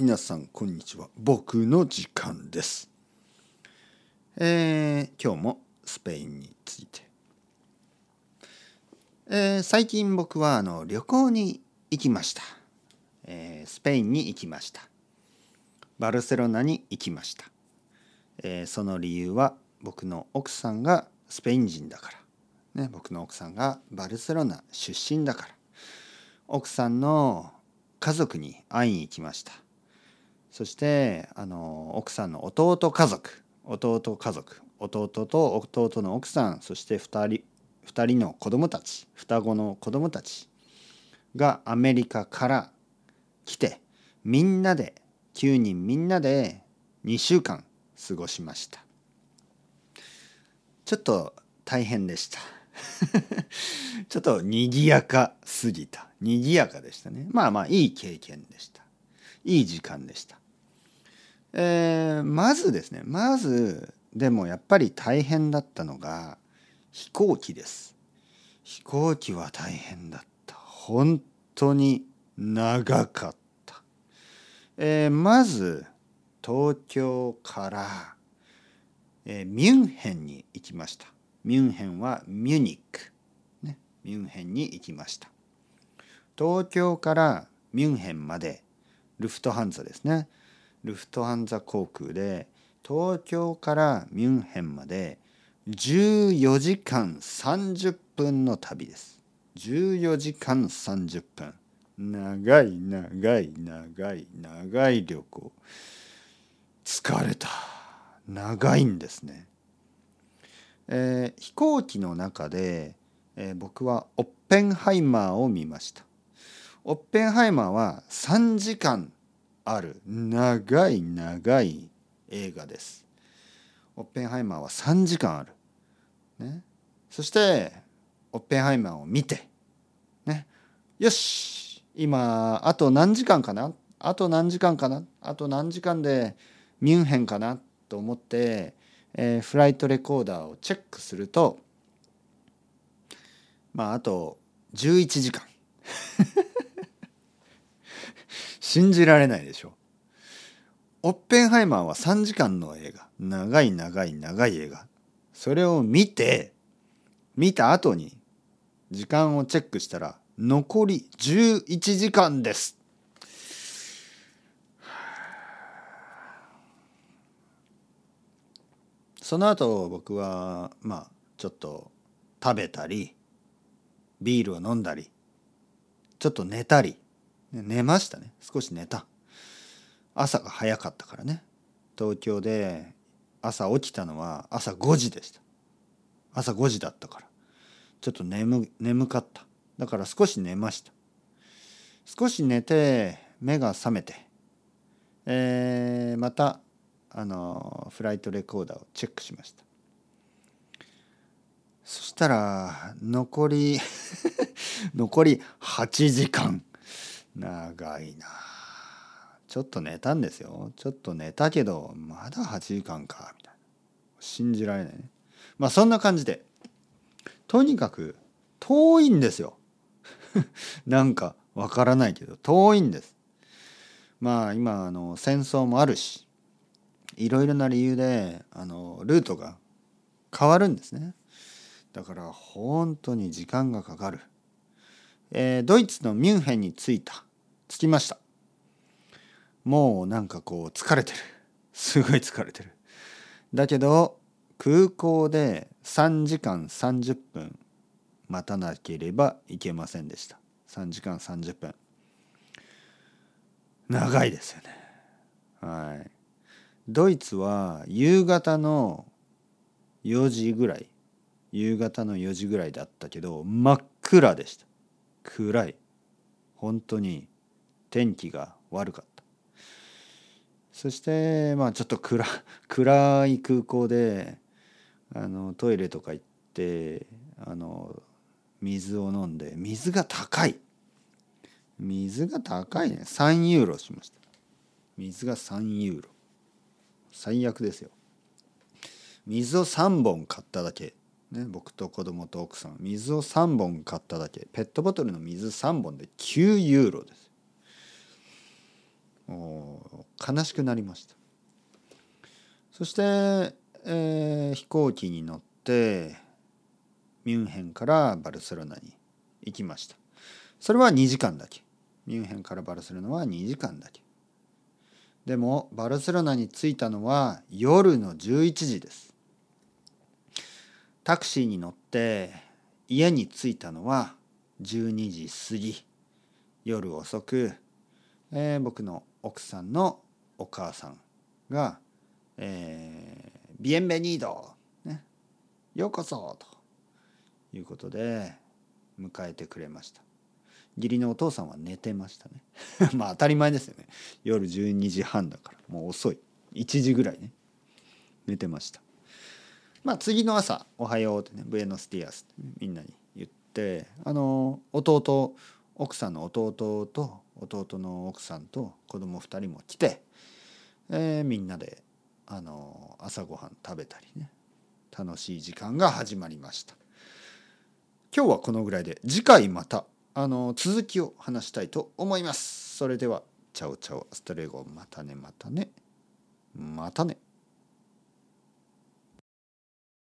皆さんこんにちは。僕の時間です。えー、今日もスペインについて、えー、最近僕はあの旅行に行きました、えー、スペインに行きました。バルセロナに行きました、え、その理由は僕の奥さんがスペイン人だから、ね、僕の奥さんがバルセロナ出身だから。奥さんの家族に会いに行きました。そしてあの奥さんの弟家族。弟家族。弟と弟の奥さん。そして2人2人の子供たち。双子の子供たち。がアメリカから来てみんなで9人みんなで2週間過ごしました。ちょっと大変でした。ちょっと賑やかすぎた。賑やかでしたね。まあまあいい経験でした。いい時間でした。えー、まずですねまずでもやっぱり大変だったのが飛行機です。飛行機は大変だった。本当に長かった、えー、まず東京から、えー、ミュンヘンに行きました。ミュンヘンはミュニック、ね、ミュンヘンに行きました。東京からミュンヘンまでルフトハンザですね。ルフトハンザ航空で東京からミュンヘンまで14時間30分の旅です。14時間30分。長い長い長い長い旅行。疲れた。長いんですね、えー、飛行機の中で、えー、僕はオッペンハイマーを見ました。オッペンハイマーは3時間ある長い長い映画です。オッペンハイマーは3時間ある。ね、そしてオッペンハイマーを見て、ね、よし。今あと何時間かな？あと何時間かな？あと何時間でミュンヘンかな？と思って、えー、フライトレコーダーをチェックするとまああと11時間。信じられないでしょ。オッペンハイマーは3時間の映画。長い長い長い映画。それを見て、見た後に時間をチェックしたら残り11時間です。その後僕はまあちょっと食べたりビールを飲んだりちょっと寝たり寝ましたね。少し寝た。朝が早かったからね。東京で朝起きたのは朝5時でした。朝5時だったから。ちょっと眠眠かった。だから少し寝ました。少し寝て目が覚めて、えー、またあのフライトレコーダーをチェックしました。そしたら残り 残り8時間。長いな。ちょっと寝たんですよ。ちょっと寝たけどまだ8時間かみたいな。信じられないね。まあそんな感じで。とにかく遠いんですよ。なんかわからないけど遠いんです。まあ今あの戦争もあるしいろいろな理由であのルートが変わるんですね。だから本当に時間がかかる。えー、ドイツのミュンヘンに着いた。着きました。もうなんかこう疲れてる。すごい疲れてる。だけど空港で3時間30分待たなければいけませんでした。3時間30分。長いですよね。はい。ドイツは夕方の4時ぐらい夕方の4時ぐらいだったけど真っ暗でした。暗い。本当に天気が悪かった。そしてまあちょっと暗 暗い空港であのトイレとか行ってあの水を飲んで水が高い。水が高いね。3ユーロしました。水が3ユーロ。最悪ですよ。水を3本買っただけ。ね、僕と子供と奥さん。水を3本買っただけ。ペットボトルの水3本で9ユーロです。悲しくなりました。そして、えー、飛行機に乗ってミュンヘンからバルセロナに行きました。それは2時間だけ。ミュンヘンからバルセロナは2時間だけ。でもバルセロナに着いたのは夜の11時です。タクシーに乗って家に着いたのは12時過ぎ。夜遅く、えー、僕の奥さんのお母さんが「えー、ビエンベニード、ね、ようこそ」ということで迎えてくれました。義理のお父さんは寝てましたね。まあ当たり前ですよね。夜12時半だからもう遅い。1時ぐらいね。寝てました。まあ次の朝「おはよう」ってね「ブエノスティアス」って、ね、みんなに言ってあの弟奥さんの弟と弟の奥さんと子供2人も来て、えー、みんなであの朝ごはん食べたりね楽しい時間が始まりました。今日はこのぐらいで次回またあの続きを話したいと思います。それではチャオチャオストレゴまたねまたねまたね。